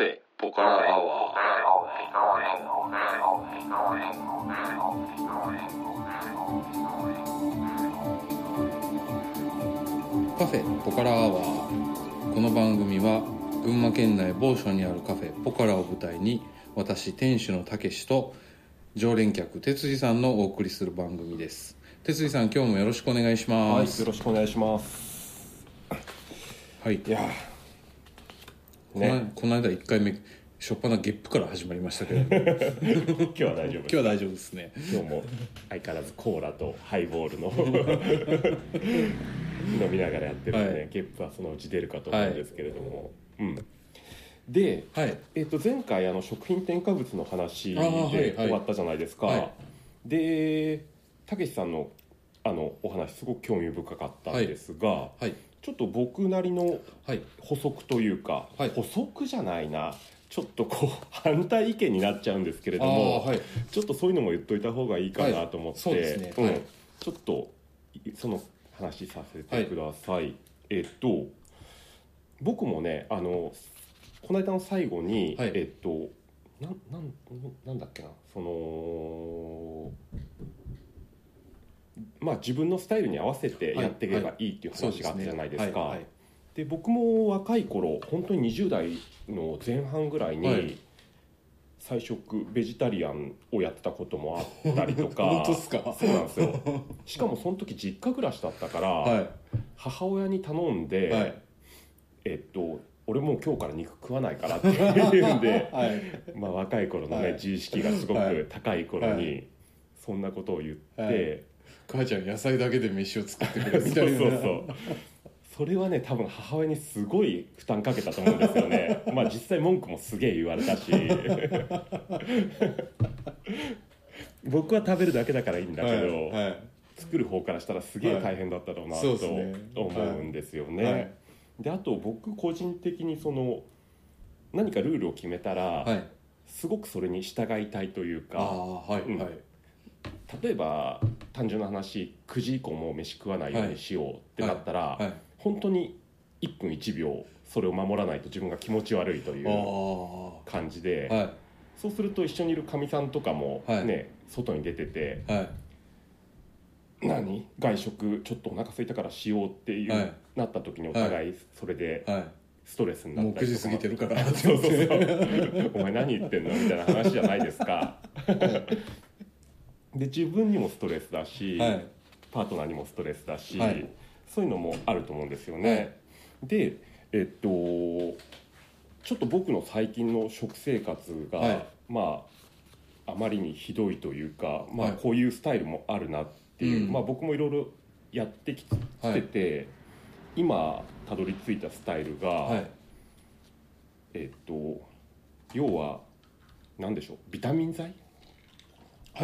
フェポカラアワーカフェポカラアワーこの番組は群馬県内某所にあるカフェポカラを舞台に私店主のたけしと常連客哲司さんのお送りする番組です。哲司さん今日もよろしくお願いしはい、ますよろしくお願いします。はい、いやね。この間1回目初っ端ゲップから始まりましたけど今ー、今日は大丈夫日は大丈夫ですね。今日も相変わらずコーラとハイボールの 飲みながらやってるんで、ねはい。ゲップはそのうち出るかと思うんですけれども、うん。で、はい。えっと前回あの食品添加物の話ではい終わったじゃないですか、はい。でたけしさんのあのお話すごく興味深かったんですが、はいちょっと僕なりのはい。補足というか、はい。補足じゃないな。ちょっとこう 反対意見になっちゃうんですけれどあも、ーはい。ちょっとそういうのも言っといた方がいいかなと思って、はい。ねうんはい。ちょっといその話させてください、えっと僕もねあのこの間の最後に、はい。えっとなんなんなんだっけな。そのまあ自分のスタイルに合わせてやっていけばいいっていう話があったじゃないですか。で僕も若い頃本当に20代の前半ぐらいに、はい。菜食ベジタリアンをやってたこともあったりとか。本当っすか？そうなんですよ。しかもその時実家暮らしだったから、はい。母親に頼んで、はい。えっと俺もう今日から肉食わないからって言うんで、はい。まあ、若い頃のね、はい。自意識がすごはい。く高い頃に、はい。そんなことを言って、はい母ちゃん野菜だけで飯を作ってくれみそうたいな。そうそうそれはね多分母親にすごい負担かけたと思うんですよね。まあ実際文句もすげえ言われたし。僕は食べるだけだからいいんだけど、はいはい。作る方からしたらすげえ大変だったろうなはい。と思うんですよね。はい。であと僕個人的にその何かルールを決めたら、はい。すごくそれに従いたいというあかうんあはいはい例えば単純な話9時以降もう飯食わないようにしようってなったら、はい本当に1分1秒それを守らないと自分が気持ち悪いというあ感じで、あはい。そうすると一緒にいるかみさんとかもね、はい。外に出ててはい。何？外食ちょっとお腹空いたからしようっていう、はい。なった時にお互いそれではストレスにいなったりとか。もう9時過ぎてるから そうそうそう。お前何言ってんの？みたいな話じゃないですか で自分にもストレスだし、はい。パートナーにもストレスだし、はい。そういうのもあると思うんですよね、でえっとちょっと僕の最近の食生活が、はい。まああまりにひどいというか、まあ、はいこういうスタイルもあるなっていう、うん。まあ、僕もいろいろやってきてて、今たどり着いたスタイルが、はい。えっと要は何でしょうビタミン剤？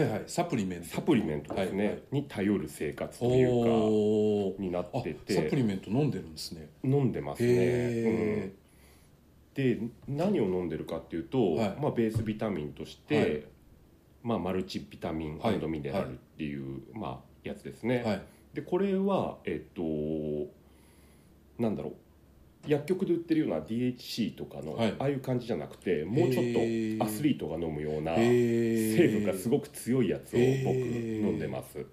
はいはい。サプリメント。サプリメントですね、はいはい。に頼る生活とおいうおかになってて。サプリメント飲んでるんですね。飲んでますね、へうん。で何を飲んでるかっていうと、はい。まあ、ベースビタミンとして、はい。まあ、マルチビタミンはいミネラルっていう、まあ、やつですね、はい。でこれはえっとなんだろう薬局で売ってるような DHC とかの、はい。ああいう感じじゃなくてもうちょっとアスリートが飲むような成分がすごく強いやつを僕へー。飲んでます。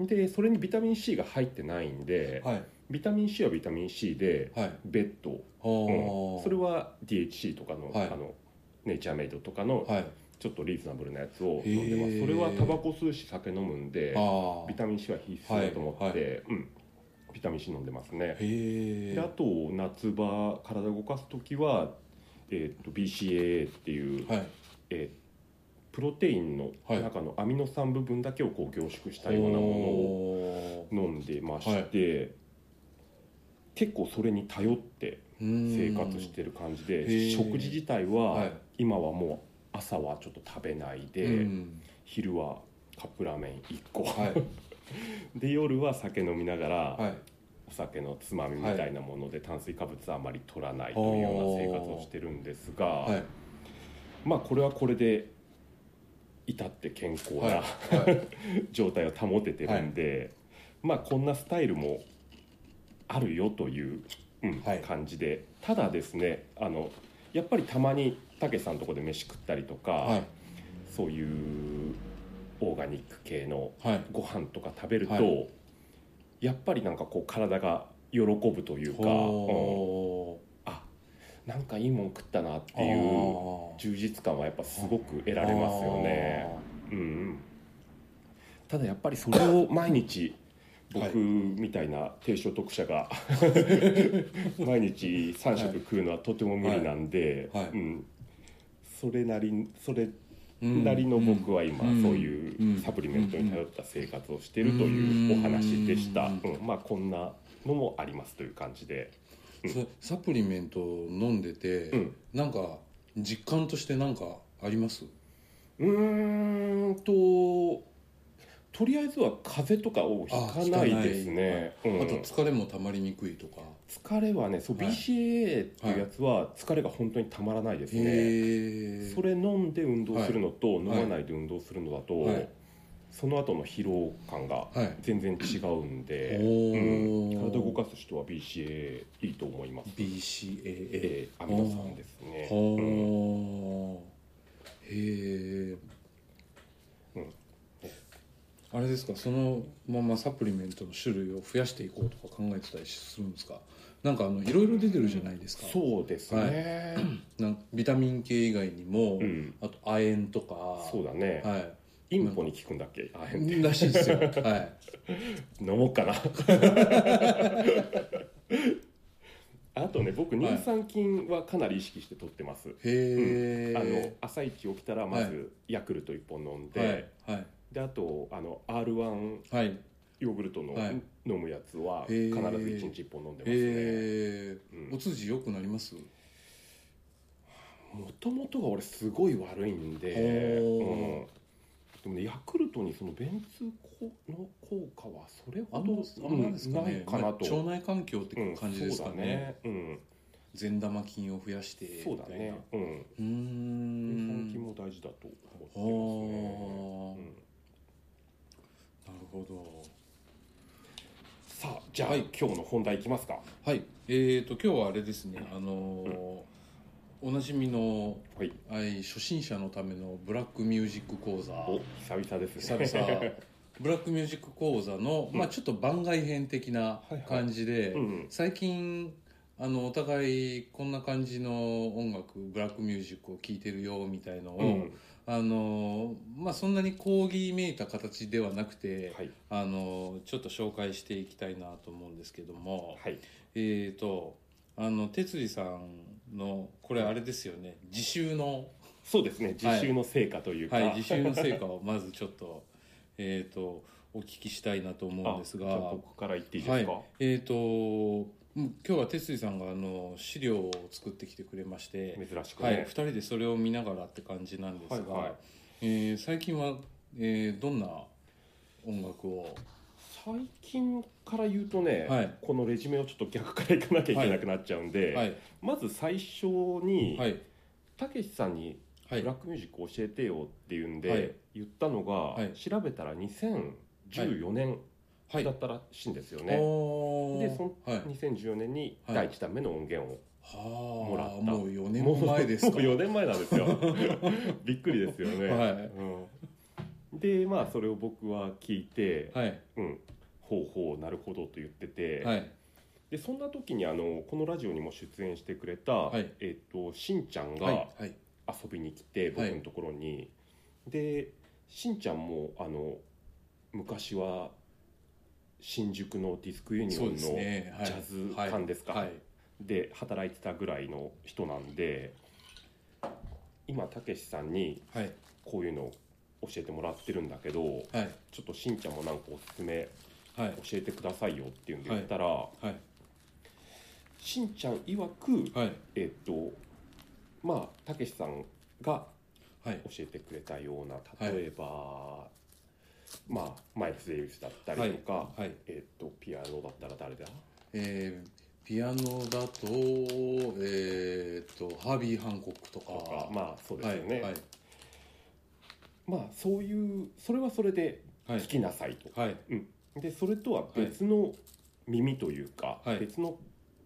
でそれにビタミン C が入ってないんで、はい。ビタミン C はビタミン C ではい。別途、あうん。ーそれは DHC とかの,、はい。あのネイチャーメイドとかのはい。ちょっとリーズナブルなやつを飲んでます。それはタバコ吸うし酒飲むんであビタミン C は必須だと思って、うん、ビタミン C 飲んでますね。であと夏場体動かす時は、えー、と BCAA っていう、はい。えープロテインのはい。中のアミノ酸部分だけをこう凝縮したようなものをお飲んでまして、結構それに頼ってー生活してる感じへでー。食事自体ははい。今はもう朝はちょっと食べないで、うん。昼はカップラーメン1個、はいで夜は酒飲みながら、はい。お酒のつまみみたいなもので炭水化物はあまり取らないというような生活をしてるんですが、はい。まあこれはこれで至って健康な、はい。はい。状態を保ててるんで、まあこんなスタイルもあるよという、うんはい。感じで。ただですねあのいやっぱりたまにたけしさんのとこで飯食ったりとか、はい。そういうオーガニック系のはい。ご飯とか食べると、はやっぱりなんかこう体が喜ぶというか、うん。ほあなんかいいもん食ったなってーいう充実感はやっぱすごく得られますよね。うんうん、ただやっぱりそれを 毎日はい。僕みたいな低所得者が 毎日3食食うのはとても無理なんで、はい。はい。うん、それなりそれうんなりの僕は今うん。そういうサプリメントに頼った生活をしているというお話でした、うん。うんまあこんなのもありますという感じで。そサプリメント飲んでて、うん。なんか実感としてなんかあります？うーんととりあえずは風邪とかをひかないですね、うん。あと疲れもたまりにくいとか。疲れはねそう、はい。BCAA っていうやつは疲れが本当にたまらないですね、それ飲んで運動するのと、い。飲まないで運動するのだと、はい。その後の疲労感がはい。全然違うんで、体を動かす人は BCA いいと思います、BCAA えーアミノ酸ですね、へえ、うんあれですか？そのままサプリメントの種類を増やしていこうとか考えてたりするんですか？なんかあのいろいろ出てるじゃないですか。そうですね、なんビタミン系以外にも、うん。あと亜鉛とか。そうだね、はい。インポに効くんだっけ？あへんって。らしいですよ。はい。飲もうかな。あとね僕乳酸菌はかなり意識して取ってます、へえ、あの朝一起きたらまずヤクルト1本飲んで、はいはいであとあの R1 はい。ヨーグルトのはい。飲むやつはへ必ずー1日1本飲んでますね。うん。お通じ良くなります？もともとが俺すごい悪いんで、うん。でもねヤクルトにその便通の効果はそれあほどのあんなんですかね、かなと、まあ腸内環境ってうん感じですかね,、そうだね。善玉菌を増やしてうん、そうだね。うん。うーん。も大事だと思ってますね、ほど。さあじゃあ、はい今日の本題いきますか。はい。えーと今日はあれですね。あのーおなじみの、はい。はい、初心者のためのブラックミュージック講座。お久々ですね。久々。ブラックミュージック講座の、まあ、ちょっと番外編的な感じで、うん。最近あのお互いこんな感じの音楽ブラックミュージックを聴いてるよみたいのを、うんあのまあ、そんなに講義めいた形ではなくて、はい。あのちょっと紹介していきたいなと思うんですけども、はい。えーとあの哲司さんのこれあれですよね自習のそうですね実習の成果というか、はい、自習の成果をまずちょっとえーとお聞きしたいなと思うんですが。あじゃあ僕から言っていいではい。すか、えーとうん今日は哲司さんがあの資料を作ってきてくれまして、珍しくはい、ね2、人でそれを見ながらって感じなんですが、はいはい。えー最近は、えーどんな音楽を？最近から言うとね、はい。このレジュメをちょっと逆からいかなきゃいけなくなっちゃうんで、はい。まず最初にはい。たけしさんにはい。ブラックミュージック教えてよっていうんで、はい。言ったのが、はい。調べたら2014年はいだったらしいんですよね、おー。でそのはい。2014年にはい。第1弾目の音源をはあもらった。もう4年も前ですか。もう4年前なんですよ。びっくりですよね、はい。うん、でまあそれを僕は聞いて、はい。うん。ほうほうなるほどと言ってて、はい。でそんな時にあのこのラジオにも出演してくれた、はい。えっとしんちゃんはい。がはい。遊びに来て、僕のところに、でしんちゃんもあの昔は新宿のディスクユニオンのジャズ館ですか、はい。で働いてたぐらいの人なんで今たけしさんにはい。こういうのを教えてもらってるんだけどはい。ちょっとしんちゃんもなんかおすすめはい。教えてくださいよっていうんで言ったら、はい。しんちゃん曰く、はい。えっとまあたけしさんがはい。教えてくれたような例えば、まあマイルス・デイビスだったりとか、はいはいえっとピアノだったら誰だ？えーピアノだとえー、とハービー・ハンコックとか。まあそうですはいよね、はいまあそういうそれはそれではい聞きなさいと、はい。でそれとは別の耳というか、はい。別の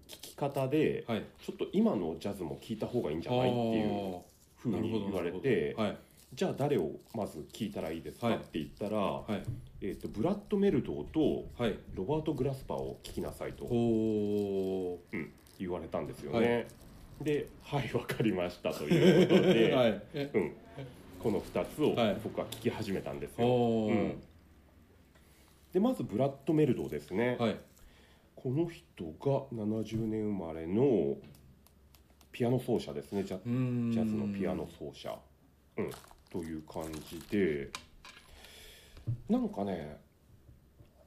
き方ではい。ちょっと今のジャズも聴いた方がいいんじゃないっていうふうに言われてはいじゃあ誰をまず聴いたらいいですかはいって言ったら、はい。えー、とブラッド・メルドーとはい。ロバート・グラスパーを聴きなさいとほ言われたんですよね、で「はい分かりました」ということうで、はい。えうん、この2つをはい。僕は聴き始めたんですよ、ほう。うん。でまずブラッド・メルドーですね、はい。この人が70年生まれのピアノ奏者ですね。ジャうーん。ジャズのピアノ奏者、うん、という感じでなんかね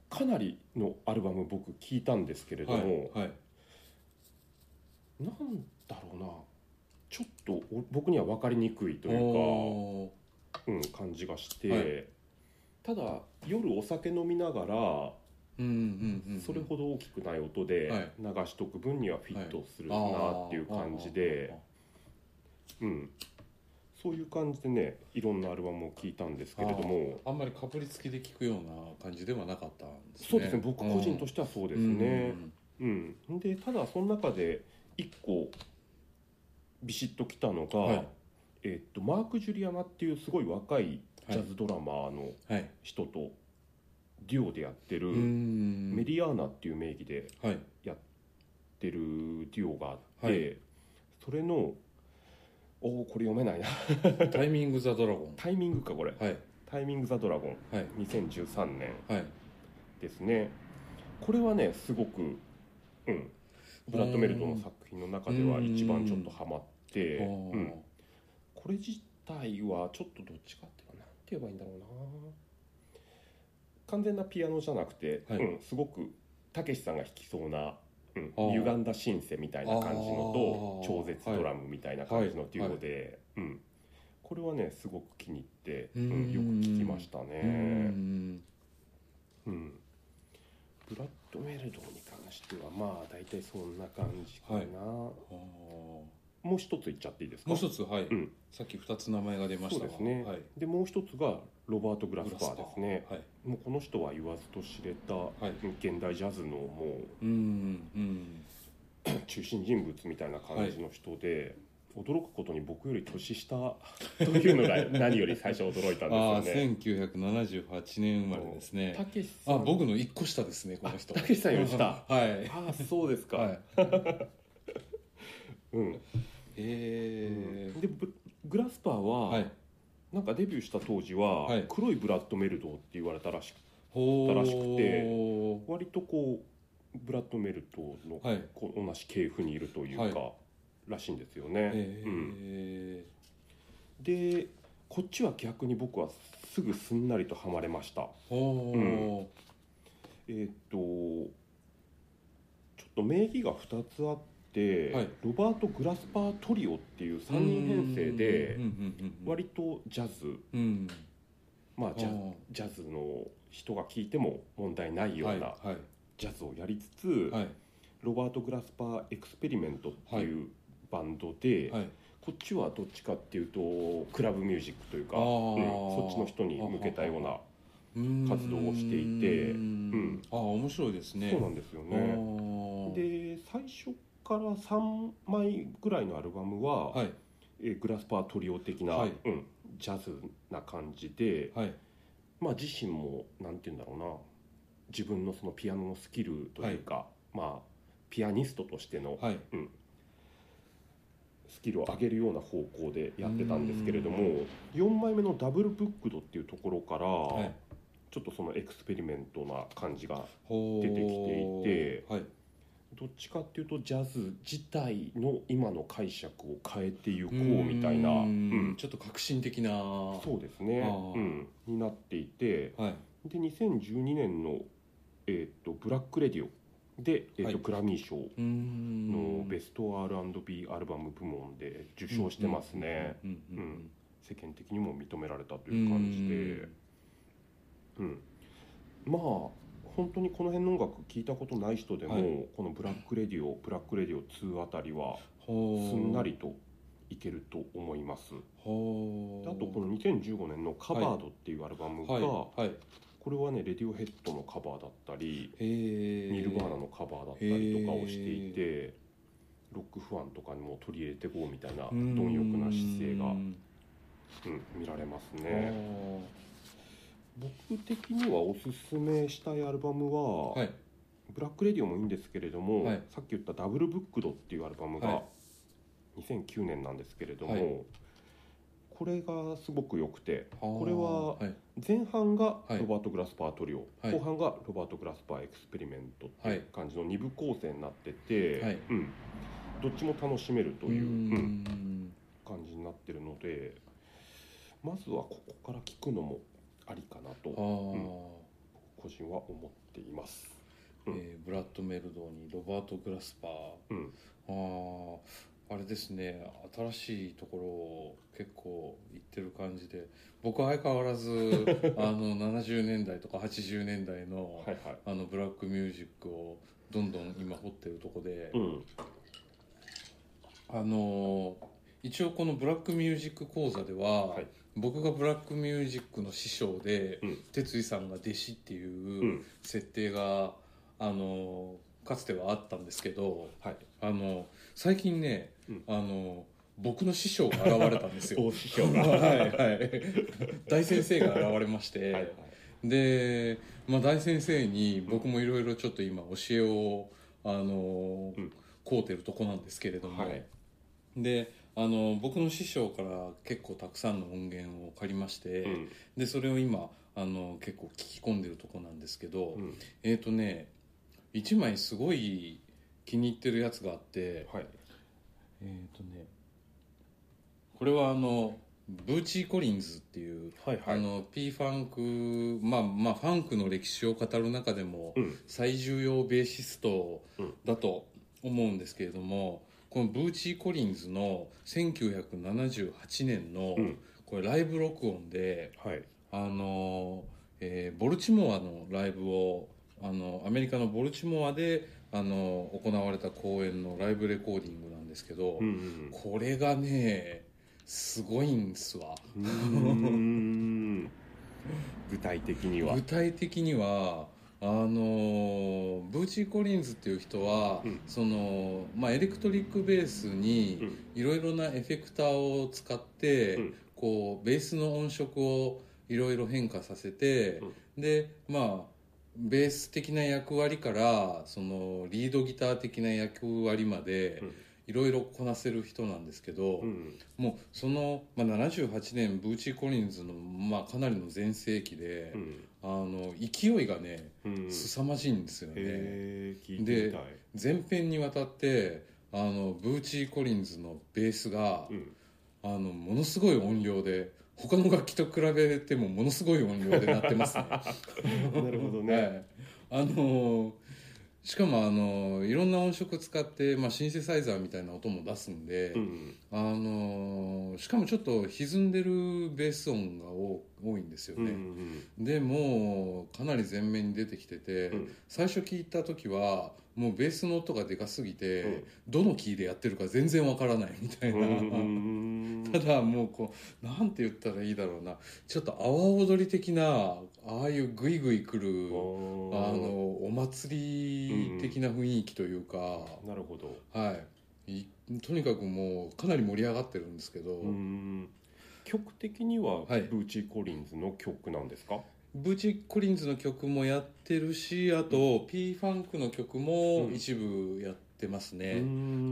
かなりのアルバム僕聞いたんですけれども、はいはい。なんだろうなちょっとお僕には分かりにくいというおか、うん、感じがして、はい。ただ夜お酒飲みながらそれほど大きくない音ではい。流しとく分にはフィットするなっていう感じあで、うん、そういう感じでねいろんなアルバムを聴いたんですけれども。あんまりかぶりつきで聞くような感じではなかったんですね。そうですね僕個人としてはそうですね。うん。うん、でただその中で一個ビシッときたのが、はい。えっとマーク・ジュリアナっていうすごい若いジャズドラマーのはい。人とデュオでやってる、メディアーナっていう名義ではい。やってるデュオがあって、はい。それのおおこれ読めないな。タイミング・ザ・ドラゴン。タイミングかこれ。はい。タイミング・ザ・ドラゴン。はい。2013年はい。ですね。これはねすごくうん。ブラッド・メルトの作品の中では一番ちょっとハマって、うん、これ自体はちょっとどっちかっていうとなんて言えばいいんだろうな。完全なピアノじゃなくて、はい。うん、すごくたけしさんが弾きそうな、うん。歪んだシンセみたいな感じのと超絶ドラムみたいな感じのデュオで、うん、これはねすごく気に入って、うん。うんよく聴きましたね。んうんブラッド・メルドーに関してはまあ大体そんな感じかな、はい。もう一つ言っちゃっていいですか？もう一つはい、うん。さっき二つ名前が出ましたが。そうですね、はい。でもう一つがロバート・グラスパーですね。はい。もうこの人は言わずと知れた、い。現代ジャズのもうんうんう 中心人物みたいな感じの人で、驚くことに僕より年下というのが何より最初驚いたんですよね。1978年生まれですね。たけしさん。あ僕の一個下ですねこの人。たけしさんより下。はい。ああそうですか、はい。うん。えー。でブグラスパーは、はいなんかデビューした当時は、はい。黒いブラッドメルドーって言われたらしくほー。らしくて割とこうブラッドメルドーの、はい。こう同じ系譜にいるというか、はらしいんですよね、えうん、でこっちは逆に僕はすぐすんなりとはまれました。ー、ほえーっとちょっと名義が2つあって、はい。ロバート・グラスパートリオっていう3人編成で割とジャズ。うん。まあジャジャズの人が聴いても問題ないようなジャズをやりつつ、はい。ロバート・グラスパー・エクスペリメントっていうバンドで、はい。こっちはどっちかっていうとクラブミュージックというか、うん。そっちの人に向けたような活動をしていてうん。うんああ面白いですね。そうなんですよあね。ーで最初から3枚ぐらいのアルバムは、はい。えーグラスパートリオ的な、はい。うん、ジャズな感じで、はい。まあ、自身もなんて言うんだろうな自分のそのピアノのスキルというか、まあピアニストとしてのはい。スキルを上げるような方向でやってたんですけれども4枚目の「ダブルブックド」っていうところから、はい。ちょっとそのエクスペリメントな感じが出てきていてはいどっちかっていうとジャズ自体の今の解釈を変えていこうみたいな、うん。んちょっと革新的なそうですね。うん、になっていてはい。で2012年の、えー、とブラックレディオで、えーとはい。グラミー賞のベスト R&B アルバム部門で受賞してますね、世間的にも認められたという感じで、うん、まあ本当にこの辺の音楽聴いたことない人でも、はい。この「ブラックレディオ」「ブラックレディオ2」あたりはすんなりといけると思います。あとこの2015年の「カバード」っていうアルバムが、はい。はい。これはねレディオヘッドのカバーだったりニルバーナのカバーだったりとかをしていてロックファンとかにも取り入れていこうみたいな貪欲な姿勢が、うん、見られますね僕的にはおすすめしたいアルバムは、はい。ブラックレディオもいいんですけれども、はい。さっき言った「ダブルブックド」っていうアルバムはが2009年なんですけれども、はい。これがすごく良くてここれははい。前半がはい。ロバート・グラスパートリオ、はい。後半がロバート・グラスパーエクスペリメントっていう感じの2部構成になってて、はい。うん、どっちも楽しめるという、ううん。ん感じになってるのでまずはここから聞くのもありかなとああ、個人は思っています。うん。えーブラッド・メルドーにロバート・グラスパー。うん。あああれですね新しいところを結構行ってる感じで僕は相変わらず あの70年代とか80年代の,、はいはい。あのブラックミュージックをどんどん今掘ってるとこで、うん。あの一応このブラックミュージック講座では、はい僕がブラックミュージックの師匠で、うん。哲井さんが弟子っていううん。設定が、あのかつてはあったんですけどはい。あの最近ね、うん。あの僕の師匠が現れたんですよ。大師匠が。はいはい。大先生が現れまして、はいはい。で、まあ、大先生に僕もいろいろちょっと今教えをあの、うん。こうてるとこなんですけれども、はい。であの僕の師匠から結構たくさんの音源を借りまして、うん。でそれを今あの結構聞き込んでるとこなんですけど、うん。えっ、とね1枚すごい気に入ってるやつがあってはい。えっ、とねこれはあのブーチー・コリンズっていう、はいはい。あの P ファンクまあまあファンクの歴史を語る中でもうん。最重要ベーシストだと思うんですけれども、このブーチー・コリンズの1978年の、うん。これライブ録音ではい。あの、えーボルチモアのライブをあのアメリカのボルチモアであの行われた公演のライブレコーディングなんですけど、うんうんこれがねすごいんですわ。具体的には。具体的にはあのブーチー・コリンズっていう人は、うん。そのまあ、エレクトリックベースにうん。いろいろなエフェクターを使って、うん。こうベースの音色をいろいろ変化させて、でまあベース的な役割からそのリードギター的な役割までうんいろいろこなせる人なんですけど、うん。もうその、まあ、78年ブーチー・コリンズの、まあ、かなりの全盛期で、うん。あの勢いがねうん。凄まじいんですよね、へえ聞いてみたい。全編にわたってあのブーチー・コリンズのベースが、うん。あのものすごい音量で他の楽器と比べてもものすごい音量で鳴ってますね。なるほどね。はい、あのしかもあのいろんな音色使って、まあ、シンセサイザーみたいな音も出すんで、うんあのしかもちょっと歪んでるベース音が多多いんですようんうね、ん。でもうかなり前面に出てきてて、うん。最初聞いた時はもうベースの音がでかすぎて、うん。どのキーでやってるか全然わからないみたいな、うんただもうこうなんて言ったらいいだろうな。ちょっと阿波踊り的なああいうグイグイ来るあのお祭り的な雰囲気というか、なるほど。はい。いとにかくもうかなり盛り上がってるんですけど、うん。曲的にはブはい。ーチー・コリンズの曲なんですか？ブーチ・コリンズの曲もやってるしあと P ファンクの曲も一部やってますね、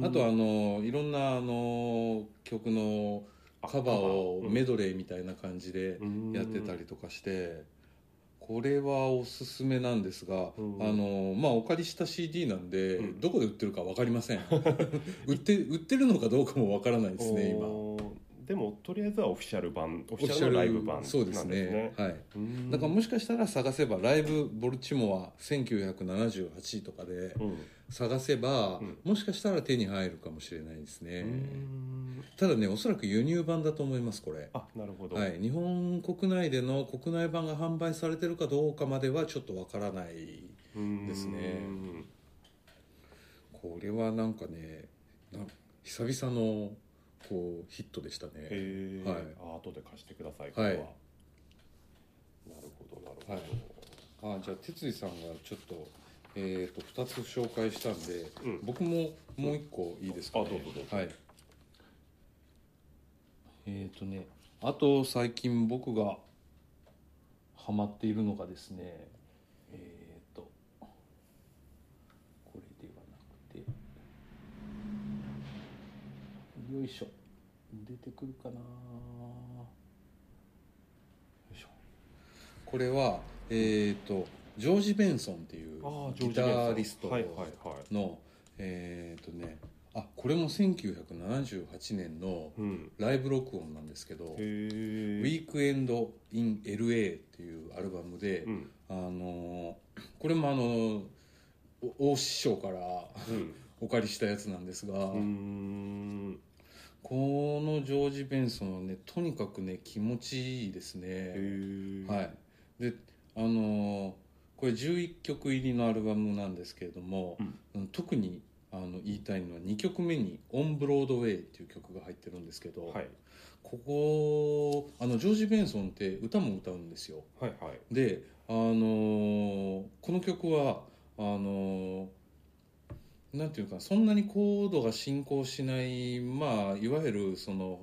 あとあのいろんなあの曲のカバーをメドレーみたいな感じでやってたりとかしてこれはおすすめなんですが、うん。あのまあお借りした CD なんで、うん。どこで売ってるか分かりません。売って売ってるのかどうかも分からないですね今でもとりあえずはオフィシャル版オオフィシャルのライブ版なんですね。そうですね。はい。うん。だからもしかしたら探せばライブボルチモア1978とかでうん。探せば、うん。もしかしたら手に入るかもしれないですね、うん。ただねおそらく輸入版だと思いますこれ。あなるほど。はい、日本国内での国内版が販売されてるかどうかまではちょっとわからないうんですね。これはなんかねな久々のこうヒットでしたね。はい。あ後で貸してくださいこれは、はいなるほどなるほど、はい。あじゃあ哲司さんがちょっと,、えー、と2つ紹介したんで、うん。僕ももう1個いいですかね、あどうぞどうぞ。はい。えっ、とねあと最近僕がハマっているのがですねえっ、とこれではなくてよいしょ。出てくるかな。よいしょ。これはえっ、とジョージ・ベンソンっていうギタリストはいはいはえっ、とねあこれも1978年のうん。ライブ録音なんですけど「へえウィー。クエンド・イン・ LA」っていうアルバムで、うん。あのこれもあのお大師匠からうん。お借りしたやつなんですが、うーんこのジョージ・ベンソンはねとにかくね気持ちいいですへね、えはい。であのこれ11曲入りのアルバムなんですけれども、うん。特にあの言いたいのは2曲目に「オン・ブロードウェイ」っていう曲が入ってるんですけど、はい。ここあのジョージ・ベンソンって歌も歌うんですよ。はいはい。であのーこの曲はあのーなんていうかそんなにコードが進行しないまあいわゆるその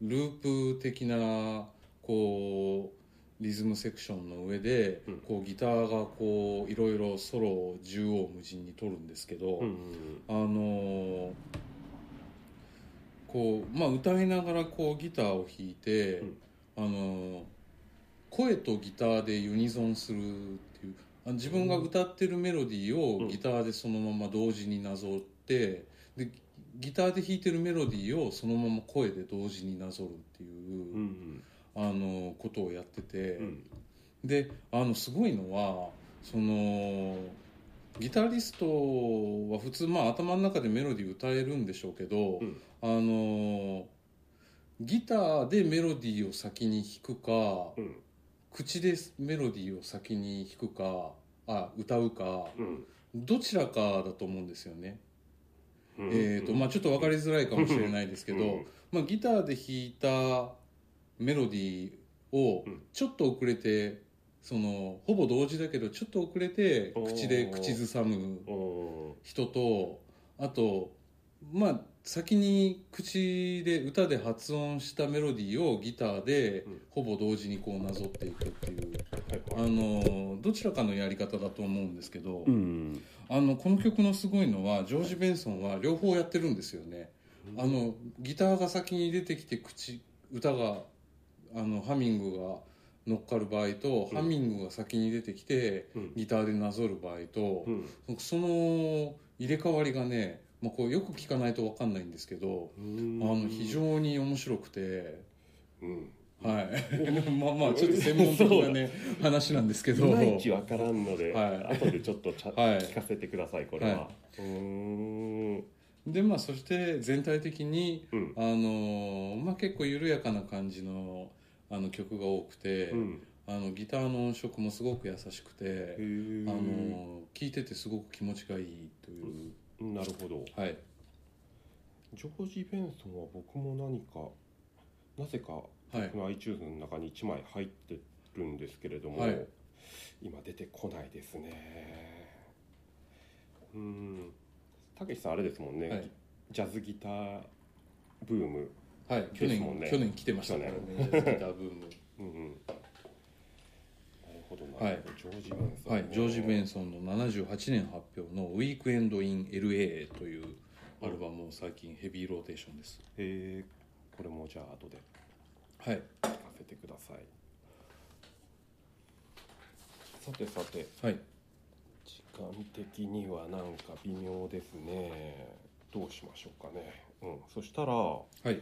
ループ的なこうリズムセクションの上で、うん。こうギターがこういろいろソロを縦横無尽に取るんですけど、うんうんあのーこうまあ歌いながらこうギターを弾いて、うん。あのー声とギターでユニゾンするっていうあ自分が歌ってるメロディーうん。をギターでそのまま同時になぞってでギターで弾いてるメロディーをそのまま声で同時になぞるっていうう、んあのーことをやってて。うん。であのすごいのはそのギタリストは普通まあ頭の中でメロディー歌えるんでしょうけど、うん。あのギターでメロディーを先に弾くか、うん口でメロディーを先に弾くかあ歌うかうん。どちらかだと思うんですよね、うん。えーとまあ、ちょっと分かりづらいかもしれないですけど、うん。まあ、ギターで弾いたメロディーをうん。ちょっと遅れてそのほぼ同時だけどちょっと遅れて口で口ずさむお人とあとまあ先に口で歌で発音したメロディーをギターでうん。ほぼ同時にこうなぞっていくっていう。あはい。のどちらかのやり方だと思うんですけど、うん。あのこの曲のすごいのはジョージ・ベンソンは両方やってるんですよね。あのギターが先に出てきて口歌があのハミングが乗っかる場合と、うん。ハミングが先に出てきてうん。ギターでなぞる場合とう、ん。その入れ替わりがね、まあ、こうよく聞かないと分かんないんですけど、うん。あの非常に面白くて。うん。はい、まあまあちょっと専門的なね話なんですけど。いまいちわからんので、はい。後でちょっとちゃ、はい。聞かせてくださいこれは、はうーん。でまあそして全体的にうん。あのまあ、結構緩やかな感じのあの曲が多くて、うん。あのギターの音色もすごく優しくて、あの聴いててすごく気持ちがいいという、なるほど。はい。ジョージ・ベンソンは僕も何かなぜかはい。僕の iTunes の中に1枚入ってるんですけれども、はい。今出てこないですね。うん。たけしさんあれですもんね、はい。ジャズギターブームはい。去年ですもんね。去年来てましたからね去ギターブーム。うんうんほどなるほど、はいジョージ・ベンソン、はい、ジョージ・ベンソンの78年発表の「ウィークエンド・イン・ LA」というアルバムを最近ヘビーローテーションです。えーこれもじゃあ後で。はい。聞かせてください。さてさて。はい。時間的にはなんか微妙ですね。どうしましょうかね。うん。そしたらはい。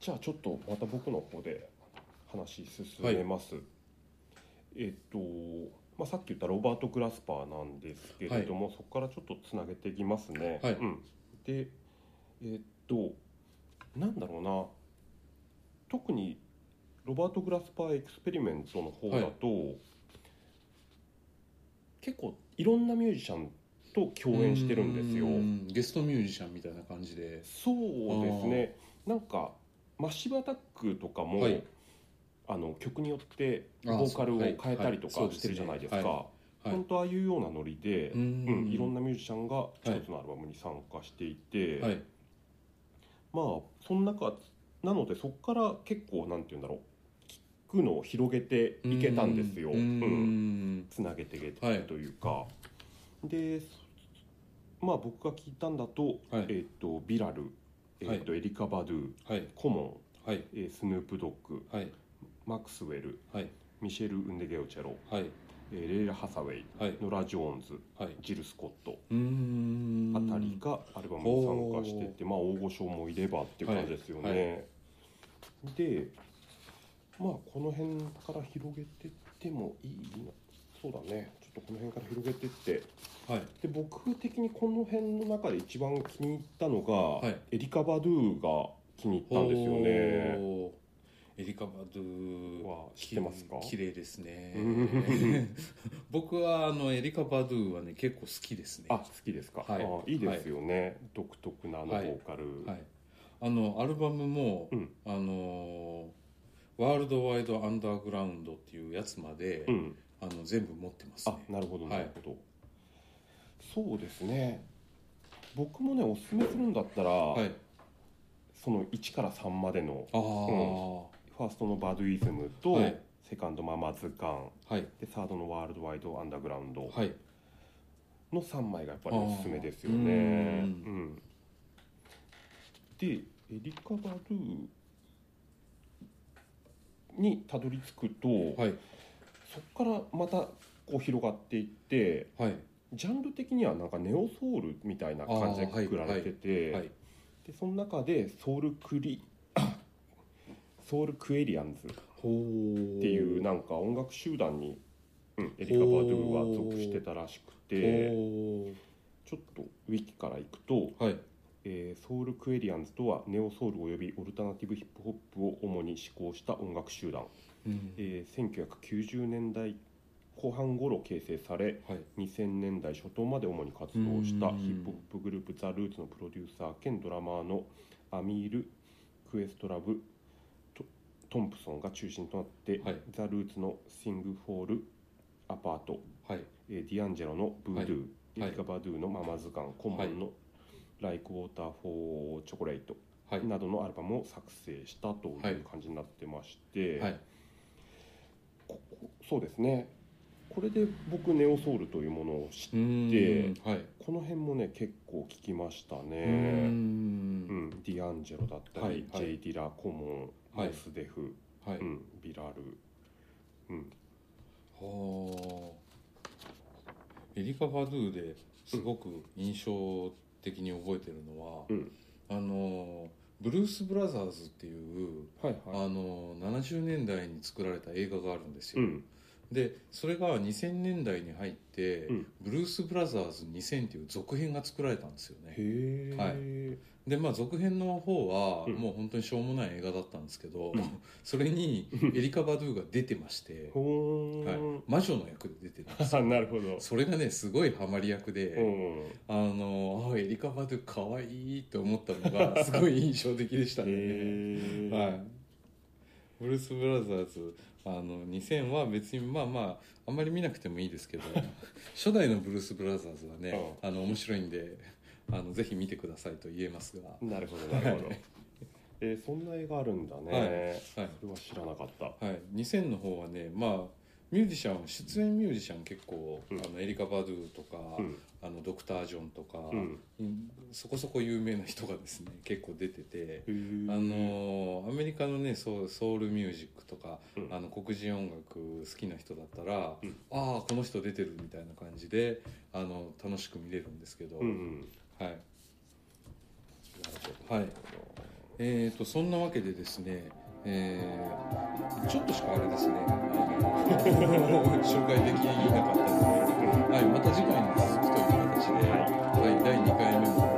じゃあちょっとまた僕の方で話進めます、えっと、まあ、さっき言ったロバート・グラスパーなんですけれども、そこからちょっとつなげていきますね、はい。うん、でえっとなんだろうな。特にロバート・グラスパーエクスペリメントの方だと、結構いろんなミュージシャンと共演してるんですよ。ゲストミュージシャンみたいな感じで。そうですね。なんかマッシブアタックとかも、はいあの曲によってあボーカルを変えたりとはいかしてるじゃないですか、本当ああいうようなノリで、ううん。んいろんなミュージシャンが一つのアルバムに参加していて、はい。まあその中なのでそこから結構なんて言うんだろう聞くのを広げていけたんですよ、ううん。ん。つなげていけたというか、でまあ僕が聞いたんだと,、はい。えっとビラル、えっとエリカ・バドゥはい。コモはい。ン、えースヌープ・ドッグはいマクスウェルはい。ミシェル・ウンデゲオチェロ、はい。えーレイラ・ハサウェイはい。ノラ・ジョーンズはい。ジル・スコットあたりがアルバムに参加してて、まあ大御所もいればっていう感じですよね、はい。でまあこの辺から広げてってもいいな。そうだね。ちょっとこの辺から広げてって。はい。で僕的にこの辺の中で一番気に入ったのが、はい。エリカ・バドゥが気に入ったんですよねエリカ・バドゥは知ってますか？き綺麗ですね。うん。僕はあのエリカ・バドゥはね結構好きですね。あ好きですか、はい。あいいですよね、独特なあのボーカル、はいあのアルバムも、うん。あのワールドワイドアンダーグラウンドっていうやつまで、うん。あの全部持ってますね。あなるほどはい。なるほど、そうですね。僕もねおすすめするんだったら、はい。その1から3までのああ、ファーストのバドゥイズムと、はい。セカンドママズカン。はい。でサードのワールドワイドアンダーグラウンド。はい。の3枚がやっぱりおすすめですよあー。ね。うん。うんでエリカ・バドゥにたどり着くと、はい。そこからまたこう広がっていってはい。ジャンル的にはなんかネオソウルみたいな感じであーはい。くくられてて、はい。でその中でソウルクリソウルクエリアンズっていうなんか音楽集団に、うん、エリカ・バドゥは属してたらしくてほちょっとウィキからいくと、うはい。えーソウルクエリアンズとはネオソウルおよびオルタナティブヒップホップを主に志向した音楽集団、うん。えー1990年代後半頃形成されはい。2000年代初頭まで主に活動したうん。ヒップホップグループザ・ルーツのプロデューサー兼ドラマーのアミール・クエストラブ・トンプソンが中心となって、はい。ザ・ルーツのシング・フォール・アパート、はい。えーディアンジェロのブードゥ、はい。エリカ・バドゥのママズカンコモンのライク・ウォーター・フォー・チョコレートはい。などのアルバムを作成したという感じになってまして、はい。ここそうですね。これで僕ネオソウルというものを知っうーん。はい。この辺もね結構聞きましたうーね、ん。うん。ディアンジェロだったり、はい。はい。ジェイ・ディラコモン、はい。モスデフ、はい。うん、ビラル、うん、はあ。エリカ・バドゥですごく印象的に覚えてるのは、うん。あのブルース・ブラザーズっていう、はいあの70年代に作られた映画があるんですよ、うんでそれが2000年代に入って、うん。ブルース・ブラザーズ2000っていう続編が作られたんですよね。へえ、はい。でまあ続編の方はうん。もう本当にしょうもない映画だったんですけど、うん。それに エリカ・バドゥが出てまして、ほー。はい。ん、魔女の役で出てるんですよ。なるほど。それがねすごいハマり役で、うん。あのあエリカ・バドゥかわいいと思ったのがすごい印象的でしたね、へえはい、ブルース・ブラザーズあの2000は別にまあまああんまり見なくてもいいですけど 初代のブルース・ブラザーズはね、あの面白いんであのぜひ見てくださいと言えますが、なるほどなるほど。えーそんな映画あるんだね、はい。それは知らなかった。はい、2000の方はねまあミュージシャン出演ミュージシャン結構、うん。あのエリカ・バドゥとか、うん。あのドクター・ジョンとか、うん。うんそこそこ有名な人がですね結構出てて、あのアメリカのねソウソウルミュージックとか、うん。あの黒人音楽好きな人だったら、うん。ああこの人出てるみたいな感じであの楽しく見れるんですけど、うんうん。はい。はい。えー、とそんなわけでですね、えー、ちょっとしかあれですね、あの 紹介できなかったので、はい、また次回に続くという形で、はい、第2回目も。